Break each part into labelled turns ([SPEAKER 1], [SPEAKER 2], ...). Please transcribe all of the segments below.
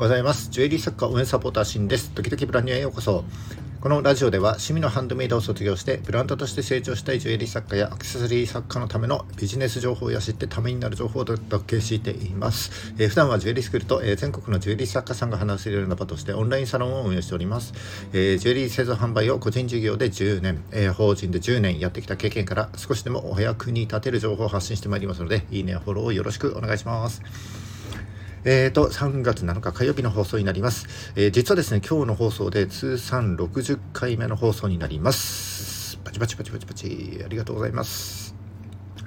[SPEAKER 1] ございます。ジュエリー作家応援サポーターシンです。時々ブランニュへようこそ。このラジオでは趣味のハンドメイドを卒業してブランドとして成長したいジュエリー作家やアクセサリー作家のためのビジネス情報や知ってためになる情報をお届けしています。えー、普段はジュエリースクールと、えー、全国のジュエリー作家さんが話せるような場としてオンラインサロンを運営しております。えー、ジュエリー製造販売を個人事業で10年、え、法人で10年やってきた経験から少しでもお役に立てる情報を発信してまいりますので、いいねやフォローをよろしくお願いします。えーと、3月7日火曜日の放送になります。えー、実はですね、今日の放送で通算60回目の放送になります。パチパチパチパチパチ、ありがとうございます。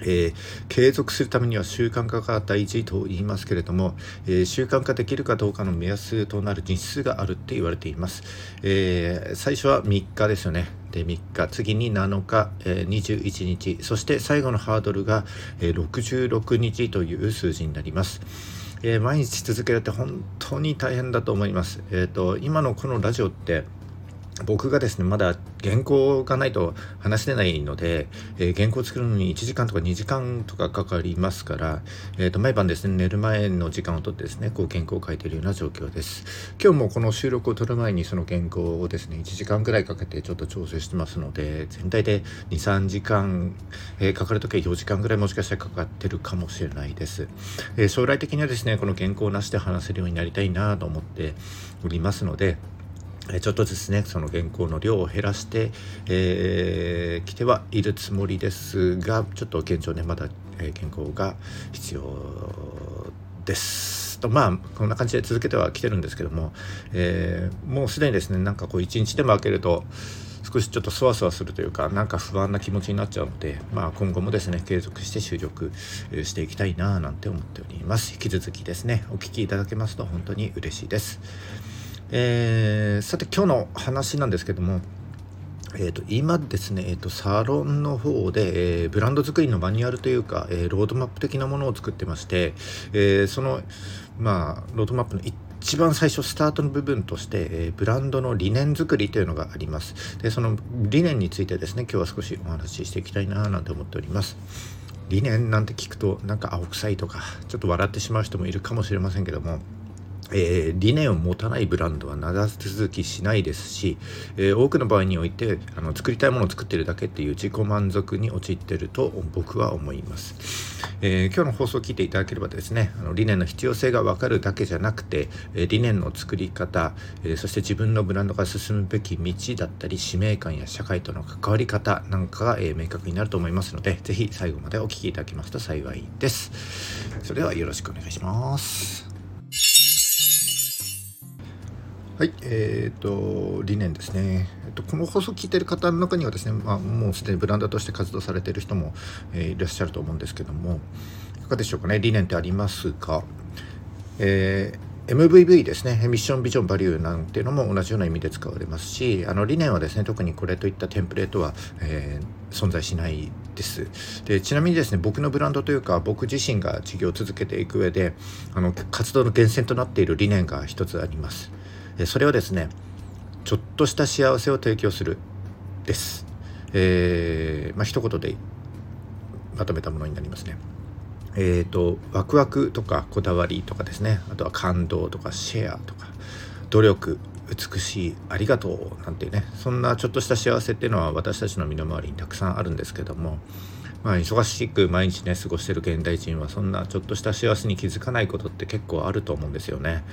[SPEAKER 1] えー、継続するためには習慣化が大事と言いますけれども、えー、習慣化できるかどうかの目安となる日数があるって言われています。えー、最初は3日ですよね。で3日次に7日、え21日そして最後のハードルが、え66日という数字になります。えー、毎日続けるって本当に大変だと思います。えっ、ー、と今のこのラジオって僕がですねまだ原稿がないと話せないので、えー、原稿を作るのに1時間とか2時間とかかかりますから、えー、と毎晩ですね寝る前の時間をとってですねこう原稿を書いているような状況です。今日もこの収録を取る前にその原稿をですね1時間ぐらいかけてちょっと調整してますので全体で23時間、えー、かかる時は4時間ぐらいもしかしたらかかってるかもしれないです、え将来的にはですねこの原稿なしで話せるようになりたいなと思っておりますのでちょっとですねその原稿の量を減らして、えー、てはいるつもりですがちょっと現状ねまだ、えー、原稿が必要ですとまあこんな感じで続けてはきてるんですけども、えー、もうすでにですねなんかこう一日でも開けると少しちょっとそわそわするというかなんか不安な気持ちになっちゃうので、まあ、今後もですね継続して収録していきたいななんて思っております引き続きですねお聴きいただけますと本当に嬉しいです。えー、さて今日の話なんですけどもえーと、今ですね、えーと、サロンの方で、えー、ブランド作りのマニュアルというか、えー、ロードマップ的なものを作ってまして、えー、その、まあ、ロードマップの一番最初スタートの部分として、えブランドの理念作りというのがあります。でその理念についてですね今日は少しお話ししていきたいななんて思っております。理念なんて聞くとなんか青臭いとかちょっと笑ってしまう人もいるかもしれませんけどもえー、理念を持たないブランドは長続きしないですし、えー、多くの場合においてあの作りたいものを作ってるだけっていう自己満足に陥ってると僕は思います、えー、今日の放送を聞いていただければですねあの理念の必要性が分かるだけじゃなくて、え理念の作り方、えそして自分のブランドが進むべき道だったり使命感や社会との関わり方なんかが、え明確になると思いますので是非最後までお聴きいただけますと幸いです。それではよろしくお願いします。はい、えーと、理念ですね、えっと、この放送を聞いている方の中にはですね、まあ、もうすでにブランドとして活動されている人も、えー、いらっしゃると思うんですけどもいかがでしょうかね？理念ってありますか、えー、MVV ですね。ミッションビジョンバリューなんていうのも同じような意味で使われますしあの理念はですね特にこれといったテンプレートは、えー、存在しないです。でちなみにですね僕のブランドというか僕自身が事業を続けていく上であの活動の源泉となっている理念が一つあります。それはですねちょっとした幸せを提供するです。えー、まあ一言でまとめたものになりますね。えーと、ワクワクとかこだわりとかですねあとは感動とかシェアとか努力美しいありがとうなんていうねそんなちょっとした幸せっていうのは私たちの身の回りにたくさんあるんですけどもまあ、忙しく毎日ね過ごしてる現代人はそんなちょっとした幸せに気づかないことって結構あると思うんですよね。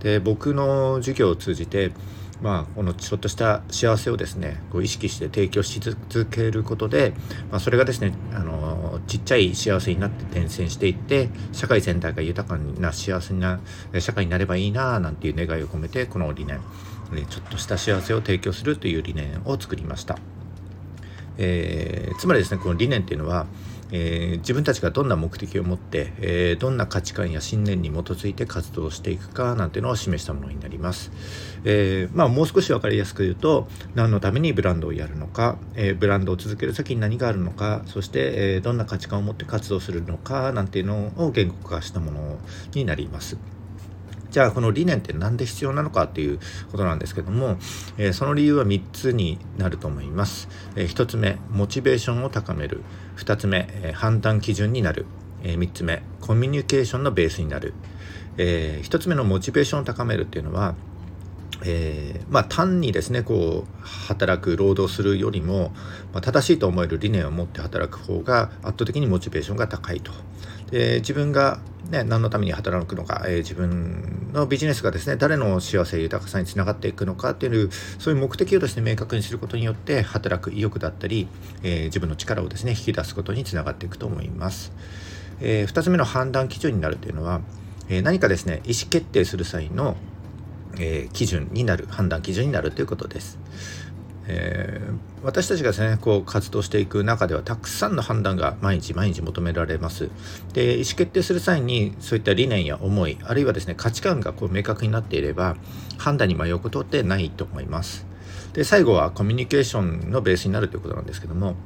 [SPEAKER 1] で僕の授業を通じてまあ、このちょっとした幸せをですねこう意識して提供し続けることで、まあ、それがですねあのちっちゃい幸せになって転戦していって社会全体が豊かな幸せな社会になればいいななんていう願いを込めてこの理念ちょっとした幸せを提供するという理念を作りました。えー、つまりですねこの理念っていうのは、えー、自分たちがどんな目的を持って、えー、どんな価値観や信念に基づいて活動していくかなんていうのを示したものになります。えー、まあ、もう少し分かりやすく言うと何のためにブランドをやるのか、えブランドを続ける先に何があるのかそして、えどんな価値観を持って活動するのかなんていうのを言語化したものになります。じゃあこの理念って何で必要なのかっていうことなんですけども、えー、その理由は3つになると思います、えー、1つ目モチベーションを高める。2つ目、えー、判断基準になる。え、3つ目コミュニケーションのベースになる、え、1つ目のモチベーションを高めるっていうのはえー、まあ、単にですねこう働く労働するよりも、まあ、正しいと思える理念を持って働く方が圧倒的にモチベーションが高いと。で自分が、ね、何のために働くのか、えー、自分のビジネスがですね誰の幸せ豊かさにつながっていくのかっていうそういう目的をですね明確にすることによって働く意欲だったり、えー、自分の力をですね引き出すことにつながっていくと思います。え2つ目の判断基準になるというのは、え何かですね意思決定する際のえ、基準になる判断基準になるということです。えー、私たちがですねこう活動していく中ではたくさんの判断が毎日毎日求められます。で意思決定する際にそういった理念や思いあるいはですね価値観がこう明確になっていれば判断に迷うことってないと思います。で最後はコミュニケーションのベースになるということなんですけども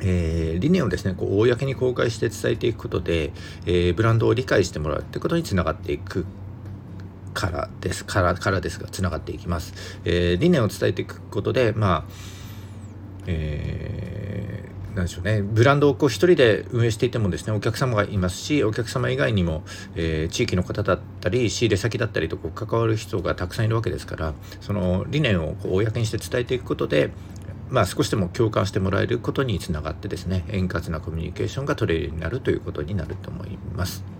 [SPEAKER 1] えー、理念をですねこう公に公開して伝えていくことで、えー、ブランドを理解してもらうってことにつながっていく。からですからからですがつながっていきます、えー、理念を伝えていくことでまあえー、なんでしょうねブランドをこう一人で運営していてもですねお客様がいますしお客様以外にも、えー、地域の方だったり仕入れ先だったりとこう関わる人がたくさんいるわけですからその理念をこう公にして伝えていくことでまあ、少しでも共感してもらえることにつながってですね円滑なコミュニケーションが取れるようになるということになると思います。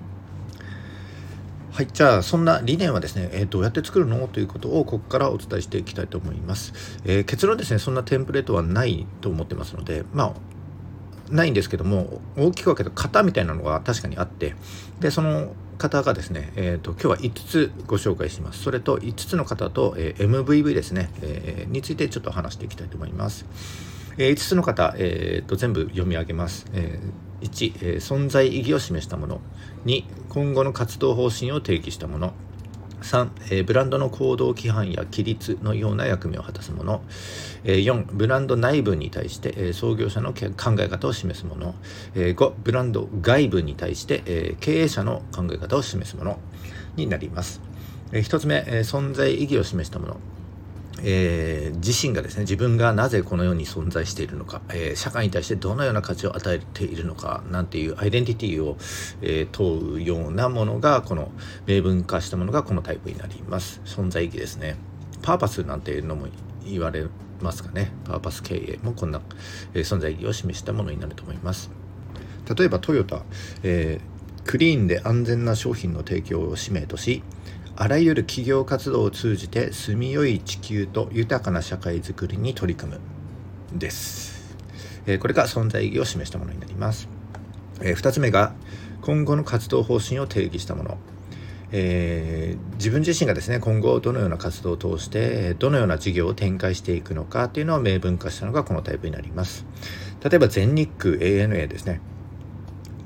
[SPEAKER 1] はい、じゃあそんな理念はですね、えー、どうやって作るの？ということをここからお伝えしていきたいと思います。えー、結論ですね、そんなテンプレートはないと思ってますので、まあないんですけども大きく分けた型みたいなのが確かにあってでその方がですね、えーと、今日は5つご紹介します。それと5つの方と、えー、MVV ですね、え、についてちょっと話していきたいと思います、え、5つの方、えーと、全部読み上げます、え1、え存在意義を示したもの。2今後の活動方針を提起したもの。3、えー、ブランドの行動規範や規律のような役目を果たすもの、えー、4ブランド内部に対して、えー、創業者の考え方を示すもの、えー、5ブランド外部に対して、え、経営者の考え方を示すものになります、え、1つ目、え、存在意義を示したもの。えー、自身がですね自分がなぜこの世に存在しているのか、えー、社会に対してどのような価値を与えているのかなんていうアイデンティティを、えー、問うようなものがこの明文化したものがこのタイプになります。存在意義ですね。パーパスなんていうのも言われますかね。パーパス経営もこんな、え存在意義を示したものになると思います。例えばトヨタ、えクリーンで安全な商品の提供を使命としあらゆる企業活動を通じて住みよい地球と豊かな社会づくりに取り組むです、えー、これが存在意義を示したものになります、えー、2つ目が今後の活動方針を定義したもの。えー、自分自身がですね今後どのような活動を通してどのような事業を展開していくのかというのを明文化したのがこのタイプになります。例えば全日空 ANA ですね。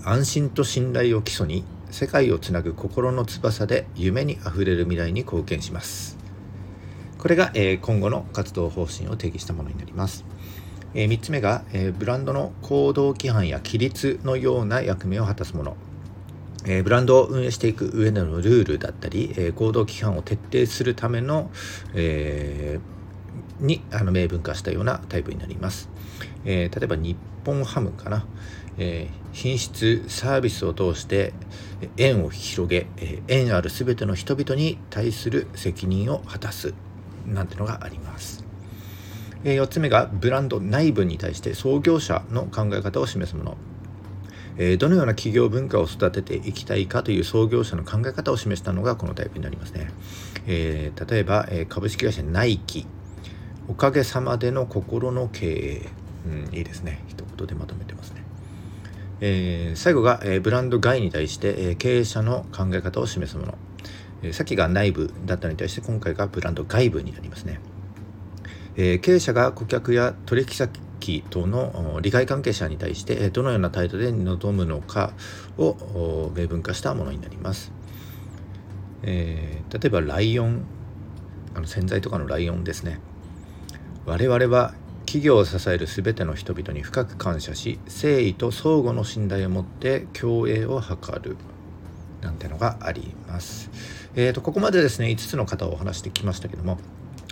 [SPEAKER 1] 安心と信頼を基礎に世界をつなぐ心の翼で夢にあふれる未来に貢献します。これが、えー、今後の活動方針を定義したものになります、えー、3つ目が、えー、ブランドの行動規範や規律のような役目を果たすもの。え、ブランドを運営していく上でのルールだったり、え、行動規範を徹底するための、えー、にあの明文化したようなタイプになります。え例えば日本ハムかな、え品質サービスを通して縁を広げ、え縁ある全ての人々に対する責任を果たすなんてのがあります。え4つ目がブランド内部に対して創業者の考え方を示すもの。えどのような企業文化を育てていきたいかという創業者の考え方を示したのがこのタイプになりますね。えー、例えば、え株式会社ナイキおかげさまでの心の経営、うん、いいですね。一言でまとめてますね。えー、最後が、えー、ブランド外に対して、え、経営者の考え方を示すもの、えー、さっきが内部だったのに対して今回がブランド外部になりますね、え、経営者が顧客や取引先との利害関係者に対してどのような態度で臨むのかを明文化したものになります、えー、例えばライオンあの洗剤とかのライオンですね。我々は企業を支える全ての人々に深く感謝し誠意と相互の信頼を持って共栄を図るなんてのがあります。えーと、ここまでですね5つの方をお話してきましたけども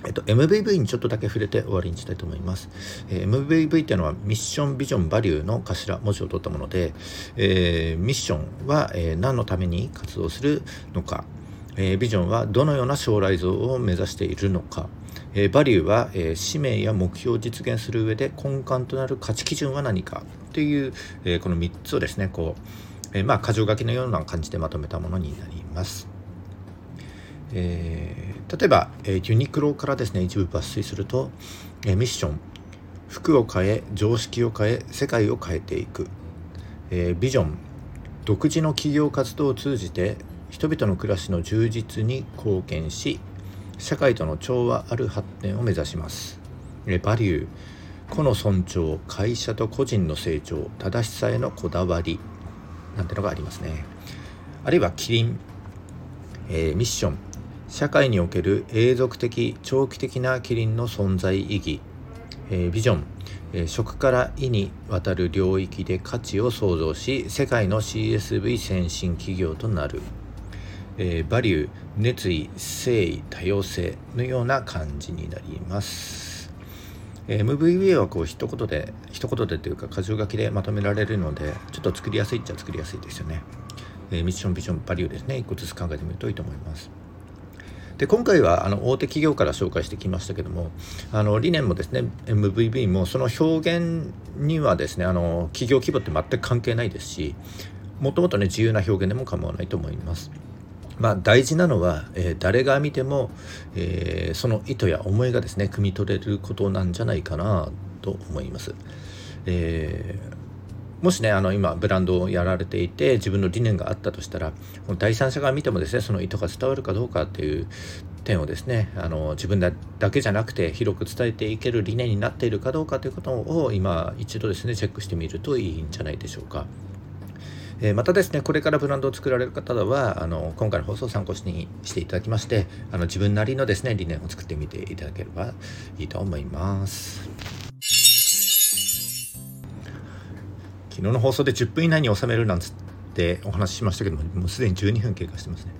[SPEAKER 1] えっと、MVV にちょっとだけ触れて終わりにしたいと思います。えー、MVV っていうのはミッションビジョンバリューの頭文字を取ったもので、えー、ミッションは、えー、何のために活動するのか、えビジョンはどのような将来像を目指しているのか、えバリューは、え使命や目標を実現する上で根幹となる価値基準は何かという、えこの3つをですねこう、えまあ箇条書きのような感じでまとめたものになります。えー、例えば、えー、ユニクロからですね一部抜粋すると、えー、ミッション。服を変え常識を変え世界を変えていく、えー、ビジョン。独自の企業活動を通じて人々の暮らしの充実に貢献し社会との調和ある発展を目指します、バリュー。個の尊重会社と個人の成長正しさへのこだわり。なんてのがありますね。あるいはキリン、えー、ミッション。社会における永続的長期的なキリンの存在意義、えー、ビジョン、え、食から意にわたる領域で価値を創造し世界の CSV 先進企業となる、えー、バリュー熱意誠意多様性のような感じになります。MVBA はこう一言で一言でというか箇条書きでまとめられるのでちょっと作りやすいっちゃ作りやすいですよね、えミッションビジョンバリューですね。一個ずつ考えてみるといいと思います。で今回はあの大手企業から紹介してきましたけどもあの理念もですね MVB もその表現にはですねあの企業規模って全く関係ないですしもともとね自由な表現でも構わないと思います。まあ、大事なのは、えー、誰が見ても、えー、その意図や思いがですね汲み取れることなんじゃないかなと思います。えーもしねあの今ブランドをやられていて自分の理念があったとしたら第三者が見てもですねその意図が伝わるかどうかっていう点をですねあの自分だけじゃなくて広く伝えていける理念になっているかどうかということを今一度ですねチェックしてみるといいんじゃないでしょうか。えまたですねこれからブランドを作られる方はあの今回の放送を参考にしていただきましてあの自分なりのですね理念を作ってみていただければいいと思います。昨日の放送で10分以内に収めるなんつってお話ししましたけどももうすでに12分経過してますね。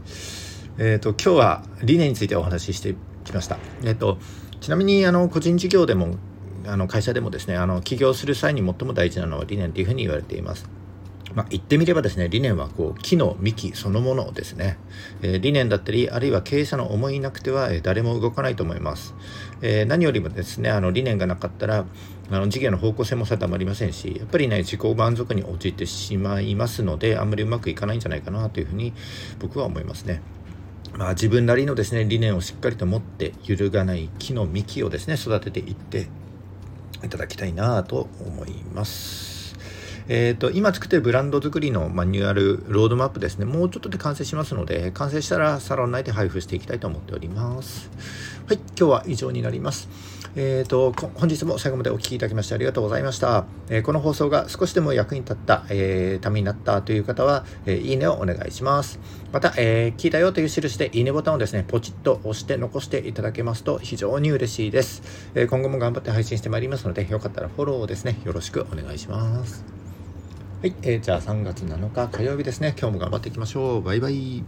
[SPEAKER 1] えっ、ー、と今日は理念についてお話ししてきました。えっ、ー、とちなみにあの個人事業でもあの会社でもですねあの起業する際に最も大事なのは理念というふうに言われています。まあ、言ってみればですね理念はこう木の幹そのものですね、えー、理念だったりあるいは経営者の思いなくては、えー、誰も動かないと思います、えー、何よりもですねあの理念がなかったらあの事業の方向性も定まりませんしやっぱりね自己満足に陥ってしまいますのであんまりうまくいかないんじゃないかなというふうに僕は思いますね。まあ、自分なりのですね理念をしっかりと持って揺るがない木の幹をですね育てていっていただきたいなと思います。えーと、今作ってるブランド作りのマニュアルロードマップですね。もうちょっとで完成しますので完成したらサロン内で配布していきたいと思っております。はい今日は以上になります。えーと、本日も最後までお聴きいただきましてありがとうございました、えー、この放送が少しでも役に立った、えー、ためになったという方は、え、いいねをお願いします。また、え聞いたよという印でいいねボタンをですねポチッと押して残していただけますと非常に嬉しいです、え今後も頑張って配信してまいりますのでよかったらフォローをですねよろしくお願いします。はい、えー、じゃあ3月7日火曜日ですね。今日も頑張っていきましょう。バイバイ。